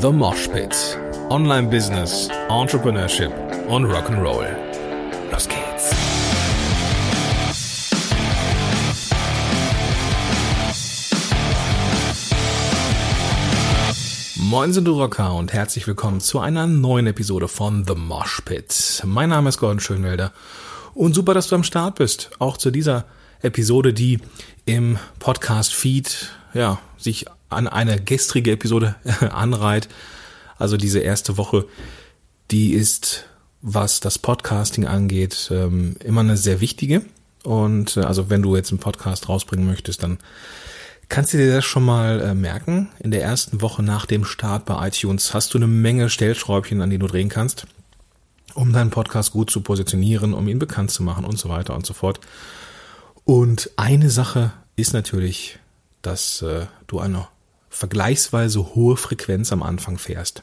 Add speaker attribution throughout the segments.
Speaker 1: The Mosh Pit. Online Business, Entrepreneurship und Rock'n'Roll. Los geht's. Moin sind du Rocker und herzlich willkommen zu einer neuen Episode von The Mosh Pit. Mein Name ist Gordon Schönwelder und super, dass du am Start bist. Auch zu dieser Episode, die im Podcast Feed, ja, sich an eine gestrige Episode anreiht. Also diese erste Woche, die ist, was das Podcasting angeht, ähm, immer eine sehr wichtige. Und äh, also wenn du jetzt einen Podcast rausbringen möchtest, dann kannst du dir das schon mal äh, merken. In der ersten Woche nach dem Start bei iTunes hast du eine Menge Stellschräubchen, an die du drehen kannst, um deinen Podcast gut zu positionieren, um ihn bekannt zu machen und so weiter und so fort. Und eine Sache ist natürlich, dass äh, du eine vergleichsweise hohe Frequenz am Anfang fährst.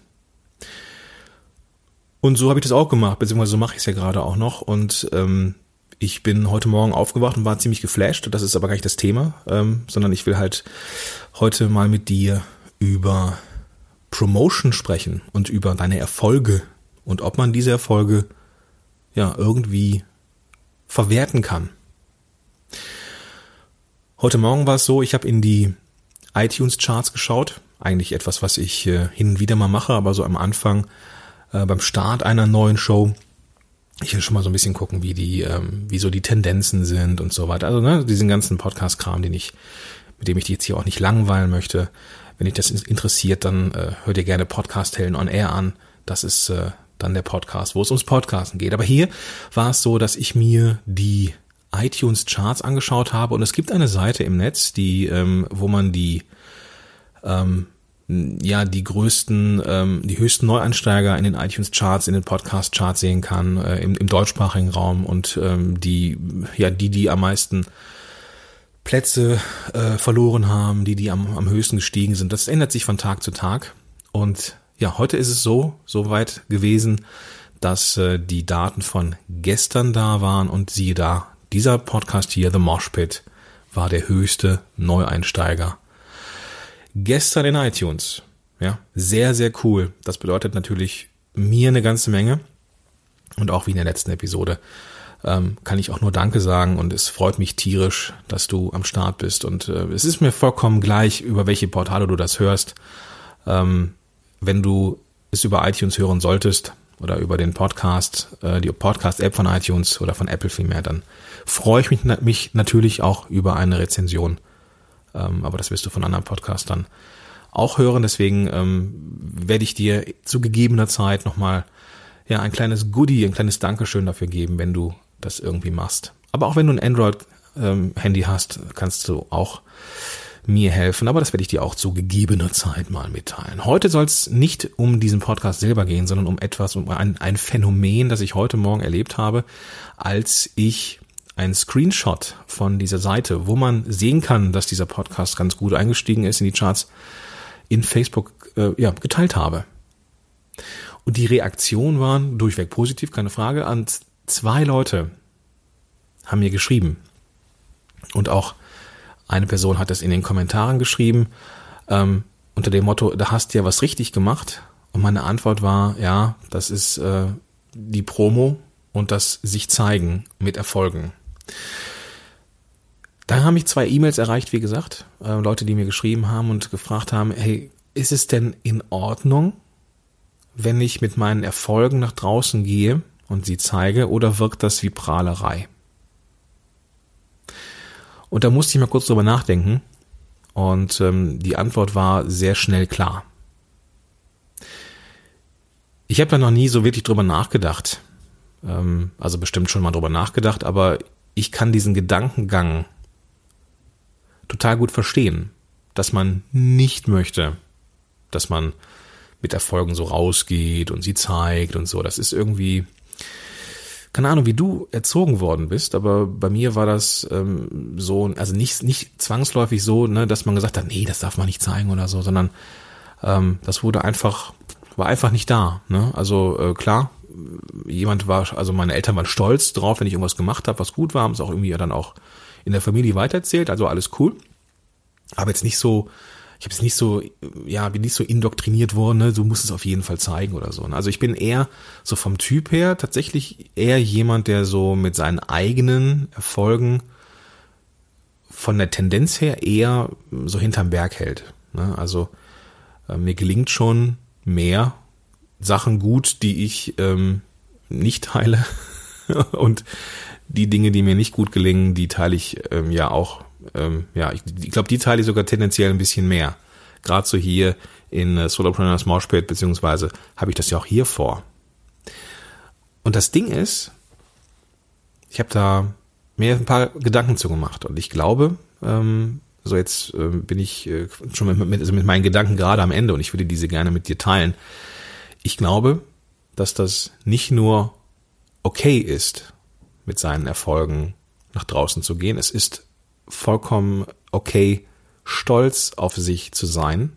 Speaker 1: Und so habe ich das auch gemacht, beziehungsweise so mache ich es ja gerade auch noch. Und ähm, ich bin heute Morgen aufgewacht und war ziemlich geflasht. Das ist aber gar nicht das Thema, ähm, sondern ich will halt heute mal mit dir über Promotion sprechen und über deine Erfolge und ob man diese Erfolge ja irgendwie verwerten kann. Heute Morgen war es so, ich habe in die iTunes-Charts geschaut. Eigentlich etwas, was ich äh, hin und wieder mal mache, aber so am Anfang, äh, beim Start einer neuen Show, ich will schon mal so ein bisschen gucken, wie die, ähm, wie so die Tendenzen sind und so weiter. Also ne, diesen ganzen Podcast-Kram, den ich, mit dem ich dich jetzt hier auch nicht langweilen möchte. Wenn dich das interessiert, dann äh, hör dir gerne Podcast Hellen on Air an. Das ist dann der Podcast, wo es ums Podcasten geht. Aber hier war es so, dass ich mir die iTunes Charts angeschaut habe und es gibt eine Seite im Netz, die, ähm, wo man die, ähm, ja, die größten, ähm, die höchsten Neueinsteiger in den iTunes Charts, in den Podcast Charts sehen kann, äh, im, im deutschsprachigen Raum und ähm, die, ja, die, die am meisten Plätze äh, verloren haben, die, die am, am höchsten gestiegen sind. Das ändert sich von Tag zu Tag. Und ja, heute ist es so, so weit gewesen, dass äh, die Daten von gestern da waren und siehe da, dieser Podcast hier, The Mosh Pit, war der höchste Neueinsteiger. Gestern in iTunes. Ja, sehr, sehr cool. Das bedeutet natürlich mir eine ganze Menge. Und auch wie in der letzten Episode ähm, kann ich auch nur Danke sagen und es freut mich tierisch, dass du am Start bist. Und äh, es ist mir vollkommen gleich, über welche Portale du das hörst. Ähm, wenn du es über iTunes hören solltest oder über den Podcast, äh, die Podcast-App von iTunes oder von Apple vielmehr, dann freue ich mich, mich natürlich auch über eine Rezension. Ähm, aber das wirst du von anderen Podcastern auch hören. Deswegen ähm, werde ich dir zu gegebener Zeit nochmal ja, ein kleines Goodie, ein kleines Dankeschön dafür geben, wenn du das irgendwie machst. Aber auch wenn du ein Android-Handy ähm, hast, kannst du auch mir helfen, aber das werde ich dir auch zu gegebener Zeit mal mitteilen. Heute soll es nicht um diesen Podcast selber gehen, sondern um etwas, um ein, ein Phänomen, das ich heute Morgen erlebt habe, als ich ein Screenshot von dieser Seite, wo man sehen kann, dass dieser Podcast ganz gut eingestiegen ist in die Charts, in Facebook äh, ja, geteilt habe. Und die Reaktionen waren durchweg positiv, keine Frage. Und zwei Leute haben mir geschrieben. Und auch eine Person hat es in den Kommentaren geschrieben, ähm, unter dem Motto, da hast du ja was richtig gemacht. Und meine Antwort war, ja, das ist äh, die Promo und das sich zeigen mit Erfolgen. Dann haben mich zwei E-Mails erreicht, wie gesagt, äh, Leute, die mir geschrieben haben und gefragt haben, hey, ist es denn in Ordnung, wenn ich mit meinen Erfolgen nach draußen gehe und sie zeige, oder wirkt das wie Prahlerei? Und da musste ich mal kurz drüber nachdenken und ähm, die Antwort war sehr schnell klar. Ich habe da noch nie so wirklich drüber nachgedacht. Ähm, also bestimmt schon mal drüber nachgedacht, aber ich kann diesen Gedankengang total gut verstehen, dass man nicht möchte, dass man mit Erfolgen so rausgeht und sie zeigt und so. Das ist irgendwie, keine Ahnung, wie du erzogen worden bist, aber bei mir war das ähm, so, also nicht, nicht zwangsläufig so, ne, dass man gesagt hat, nee, das darf man nicht zeigen oder so, sondern ähm, das wurde einfach, war einfach nicht da. Ne? Also äh, klar, jemand war, also meine Eltern waren stolz drauf, wenn ich irgendwas gemacht habe, was gut war, haben es auch irgendwie dann auch in der Familie weitererzählt, also alles cool. Aber jetzt nicht so, ich habe es nicht so, ja, bin nicht so indoktriniert worden, ne? du musst es auf jeden Fall zeigen oder so. Ne? Also ich bin eher so vom Typ her tatsächlich eher jemand, der so mit seinen eigenen Erfolgen von der Tendenz her eher so hinterm Berg hält. Ne? Also äh, mir gelingt schon mehr Sachen gut, die ich ähm, nicht teile und die Dinge, die mir nicht gut gelingen, die teile ich ähm, ja auch ähm, ja, ich, ich glaube, die teile ich sogar tendenziell ein bisschen mehr. Gerade so hier in äh, Solopreneurs Moshpit, beziehungsweise habe ich das ja auch hier vor. Und das Ding ist, ich habe da mir ein paar Gedanken zu gemacht und ich glaube, ähm, so jetzt äh, bin ich äh, schon mit, mit, also mit meinen Gedanken gerade am Ende und ich würde diese gerne mit dir teilen. Ich glaube, dass das nicht nur okay ist, mit seinen Erfolgen nach draußen zu gehen. Es ist vollkommen okay, stolz auf sich zu sein.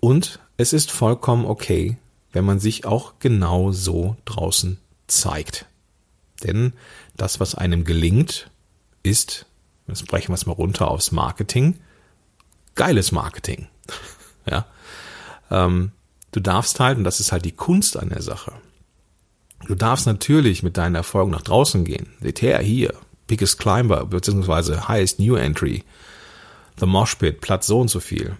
Speaker 1: Und es ist vollkommen okay, wenn man sich auch genau so draußen zeigt. Denn das, was einem gelingt, ist, jetzt brechen wir es mal runter aufs Marketing, geiles Marketing. ja. Ähm, du darfst halt, und das ist halt die Kunst an der Sache, du darfst natürlich mit deinen Erfolgen nach draußen gehen. Seht her, hier, Biggest Climber, beziehungsweise Highest New Entry, The Mosh Pit, Platz so und so viel.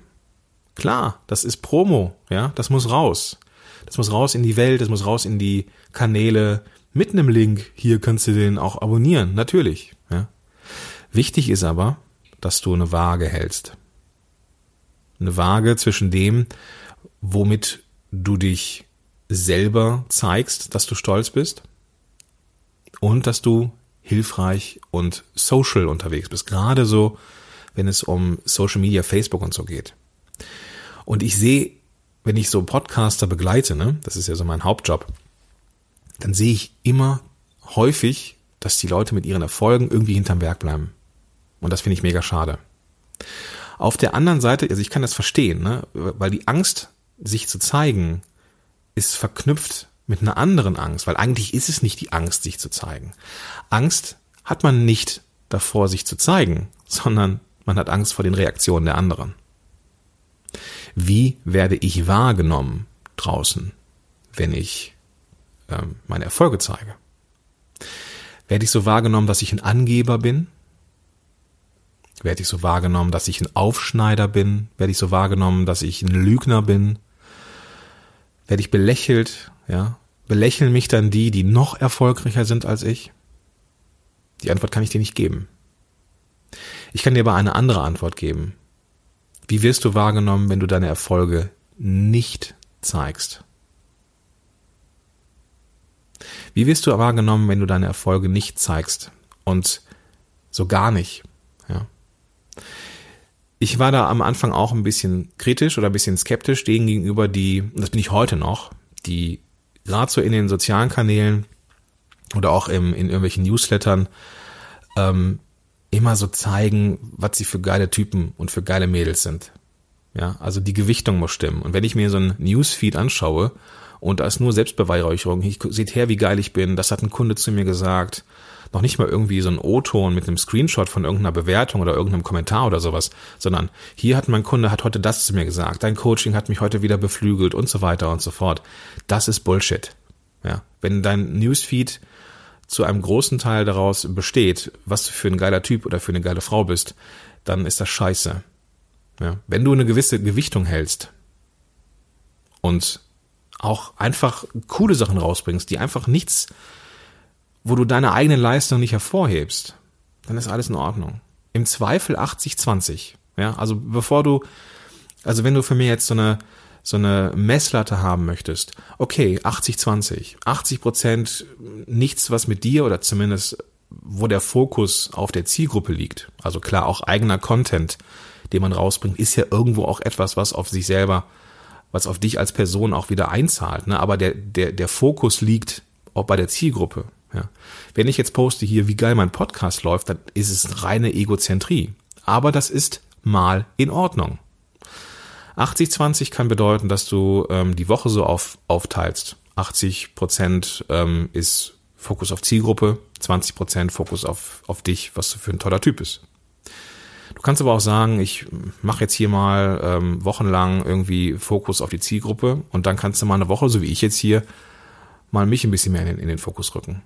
Speaker 1: Klar, das ist Promo, ja, das muss raus. Das muss raus in die Welt, das muss raus in die Kanäle. Mit einem Link, hier kannst du den auch abonnieren, natürlich. Ja. Wichtig ist aber, dass du eine Waage hältst. Eine Waage zwischen dem, womit du dich selber zeigst, dass du stolz bist und dass du hilfreich und social unterwegs bist. Gerade so, wenn es um Social Media, Facebook und so geht. Und ich sehe, wenn ich so Podcaster begleite, ne, das ist ja so mein Hauptjob, dann sehe ich immer häufig, dass die Leute mit ihren Erfolgen irgendwie hinterm Berg bleiben. Und das finde ich mega schade. Auf der anderen Seite, also ich kann das verstehen, ne, weil die Angst, sich zu zeigen, ist verknüpft mit einer anderen Angst, weil eigentlich ist es nicht die Angst, sich zu zeigen. Angst hat man nicht davor, sich zu zeigen, sondern man hat Angst vor den Reaktionen der anderen. Wie werde ich wahrgenommen draußen, wenn ich ähm, meine Erfolge zeige? Werde ich so wahrgenommen, dass ich ein Angeber bin? Werde ich so wahrgenommen, dass ich ein Aufschneider bin? Werde ich so wahrgenommen, dass ich ein Lügner bin? Werde ich belächelt? Ja? Belächeln mich dann die, die noch erfolgreicher sind als ich? Die Antwort kann ich dir nicht geben. Ich kann dir aber eine andere Antwort geben. Wie wirst du wahrgenommen, wenn du deine Erfolge nicht zeigst? Wie wirst du wahrgenommen, wenn du deine Erfolge nicht zeigst? Und so gar nicht. Ich war da am Anfang auch ein bisschen kritisch oder ein bisschen skeptisch denen gegenüber, die, und das bin ich heute noch, die gerade so in den sozialen Kanälen oder auch im, in irgendwelchen Newslettern ähm, immer so zeigen, was sie für geile Typen und für geile Mädels sind. Ja, also die Gewichtung muss stimmen. Und wenn ich mir so ein Newsfeed anschaue und da ist nur Selbstbeweihräucherung, ich seht her, wie geil ich bin, das hat ein Kunde zu mir gesagt, noch nicht mal irgendwie so ein O-Ton mit einem Screenshot von irgendeiner Bewertung oder irgendeinem Kommentar oder sowas, sondern hier hat mein Kunde hat heute das zu mir gesagt, dein Coaching hat mich heute wieder beflügelt und so weiter und so fort. Das ist Bullshit. Ja, wenn dein Newsfeed zu einem großen Teil daraus besteht, was du für ein geiler Typ oder für eine geile Frau bist, dann ist das scheiße. Ja, wenn du eine gewisse Gewichtung hältst und auch einfach coole Sachen rausbringst, die einfach nichts wo du deine eigene Leistung nicht hervorhebst, dann ist alles in Ordnung. Im Zweifel 80-20. Ja, also bevor du, also wenn du für mich jetzt so eine, so eine Messlatte haben möchtest, okay, 80-20. 80 Prozent nichts, was mit dir oder zumindest wo der Fokus auf der Zielgruppe liegt. Also klar, auch eigener Content, den man rausbringt, ist ja irgendwo auch etwas, was auf sich selber, was auf dich als Person auch wieder einzahlt. Ne? Aber der, der, der Fokus liegt auch bei der Zielgruppe. Ja. Wenn ich jetzt poste hier, wie geil mein Podcast läuft, dann ist es reine Egozentrie. Aber das ist mal in Ordnung. 80-20 kann bedeuten, dass du ähm, die Woche so auf, aufteilst. 80 Prozent ähm, ist Fokus auf Zielgruppe, 20 Prozent Fokus auf, auf dich, was du für ein toller Typ bist. Du kannst aber auch sagen, ich mache jetzt hier mal ähm, wochenlang irgendwie Fokus auf die Zielgruppe und dann kannst du mal eine Woche, so wie ich jetzt hier, mal mich ein bisschen mehr in den, in den Fokus rücken.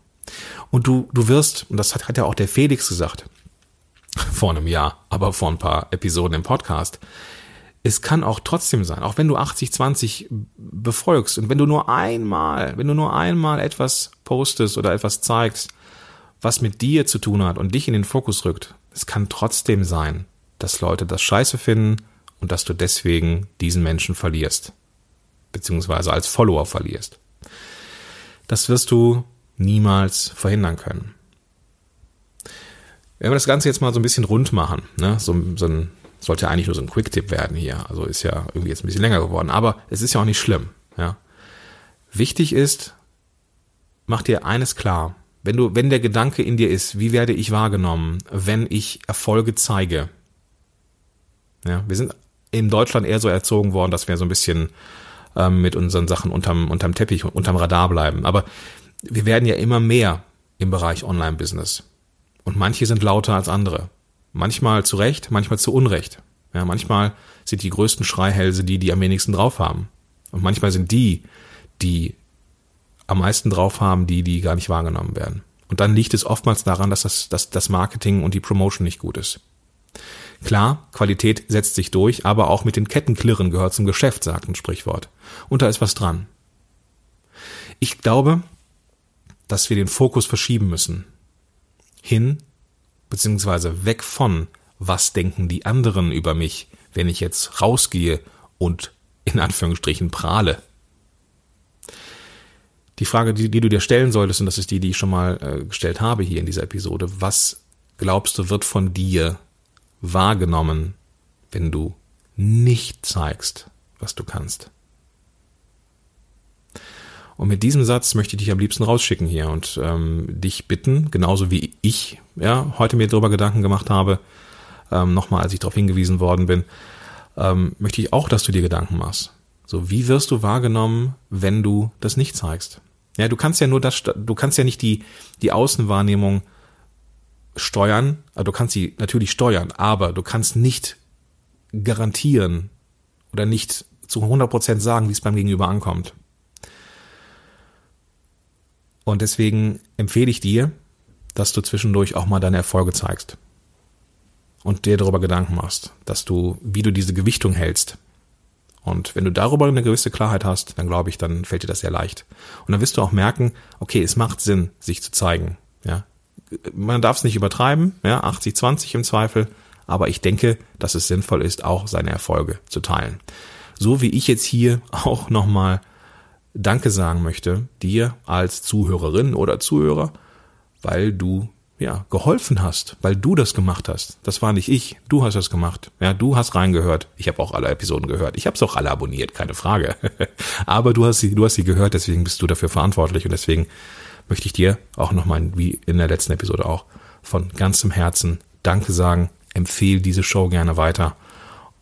Speaker 1: Und du, du wirst, und das hat, hat ja auch der Felix gesagt, vor einem Jahr, aber vor ein paar Episoden im Podcast, es kann auch trotzdem sein, auch wenn du 80-20 befolgst und wenn du nur einmal, wenn du nur einmal etwas postest oder etwas zeigst, was mit dir zu tun hat und dich in den Fokus rückt, es kann trotzdem sein, dass Leute das scheiße finden und dass du deswegen diesen Menschen verlierst, beziehungsweise als Follower verlierst. Das wirst du niemals verhindern können. Wenn wir das Ganze jetzt mal so ein bisschen rund machen, ne, so, so ein sollte eigentlich nur so ein Quick-Tipp werden hier. Also ist ja irgendwie jetzt ein bisschen länger geworden. Aber es ist ja auch nicht schlimm. Ja. Wichtig ist, mach dir eines klar. Wenn du, wenn der Gedanke in dir ist, wie werde ich wahrgenommen, wenn ich Erfolge zeige? Ja, wir sind in Deutschland eher so erzogen worden, dass wir so ein bisschen ähm, mit unseren Sachen unterm, unterm Teppich, unterm Radar bleiben. Aber wir werden ja immer mehr im Bereich Online-Business. Und manche sind lauter als andere. Manchmal zu Recht, manchmal zu Unrecht. Ja, manchmal sind die größten Schreihälse die, die am wenigsten drauf haben. Und manchmal sind die, die am meisten drauf haben, die, die gar nicht wahrgenommen werden. Und dann liegt es oftmals daran, dass das, dass das Marketing und die Promotion nicht gut ist. Klar, Qualität setzt sich durch, aber auch mit den Kettenklirren gehört zum Geschäft, sagt ein Sprichwort. Und da ist was dran. Ich glaube, dass wir den Fokus verschieben müssen. Hin beziehungsweise weg von, was denken die anderen über mich, wenn ich jetzt rausgehe und in Anführungsstrichen prahle. Die Frage, die, die du dir stellen solltest, und das ist die, die ich schon mal äh, gestellt habe hier in dieser Episode, was glaubst du wird von dir wahrgenommen, wenn du nicht zeigst, was du kannst? Und mit diesem Satz möchte ich dich am liebsten rausschicken hier und ähm, dich bitten, genauso wie ich ja, heute mir darüber Gedanken gemacht habe, ähm, nochmal, als ich darauf hingewiesen worden bin, ähm, möchte ich auch, dass du dir Gedanken machst. So, wie wirst du wahrgenommen, wenn du das nicht zeigst? Ja, du kannst ja nur das, du kannst ja nicht die, die Außenwahrnehmung steuern, also du kannst sie natürlich steuern, aber du kannst nicht garantieren oder nicht zu 100% sagen, wie es beim Gegenüber ankommt. Und deswegen empfehle ich dir, dass du zwischendurch auch mal deine Erfolge zeigst. Und dir darüber Gedanken machst, dass du, wie du diese Gewichtung hältst. Und wenn du darüber eine gewisse Klarheit hast, dann glaube ich, dann fällt dir das sehr leicht. Und dann wirst du auch merken, okay, es macht Sinn, sich zu zeigen. Ja, man darf es nicht übertreiben, ja, 80-20 im Zweifel, aber ich denke, dass es sinnvoll ist, auch seine Erfolge zu teilen. So wie ich jetzt hier auch nochmal Danke sagen möchte, dir als Zuhörerin oder Zuhörer, weil du ja geholfen hast, weil du das gemacht hast. Das war nicht ich, du hast das gemacht. Ja, du hast reingehört. Ich habe auch alle Episoden gehört. Ich habe es auch alle abonniert, keine Frage. Aber du hast sie, du hast sie gehört, deswegen bist du dafür verantwortlich und deswegen möchte ich dir auch nochmal, wie in der letzten Episode auch, von ganzem Herzen Danke sagen. Empfehle diese Show gerne weiter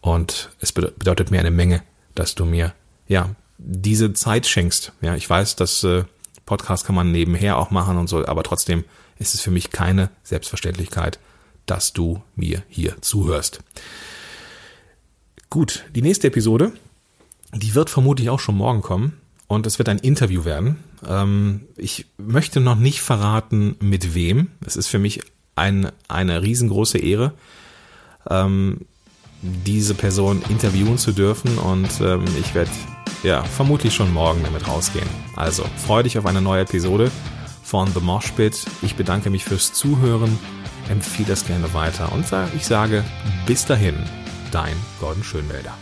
Speaker 1: und es bedeutet mir eine Menge, dass du mir ja diese Zeit schenkst. Ja, ich weiß, dass äh, Podcast kann man nebenher auch machen und so, aber trotzdem ist es für mich keine Selbstverständlichkeit, dass du mir hier zuhörst. Gut, die nächste Episode, die wird vermutlich auch schon morgen kommen und es wird ein Interview werden. Ähm, ich möchte noch nicht verraten, mit wem. Es ist für mich ein, eine riesengroße Ehre, ähm, diese Person interviewen zu dürfen und ähm, ich werde ja, vermutlich schon morgen damit rausgehen. Also, freue dich auf eine neue Episode von The Mosh Pit. Ich bedanke mich fürs Zuhören, empfehle das gerne weiter und ich sage bis dahin, dein Gordon Schönwälder.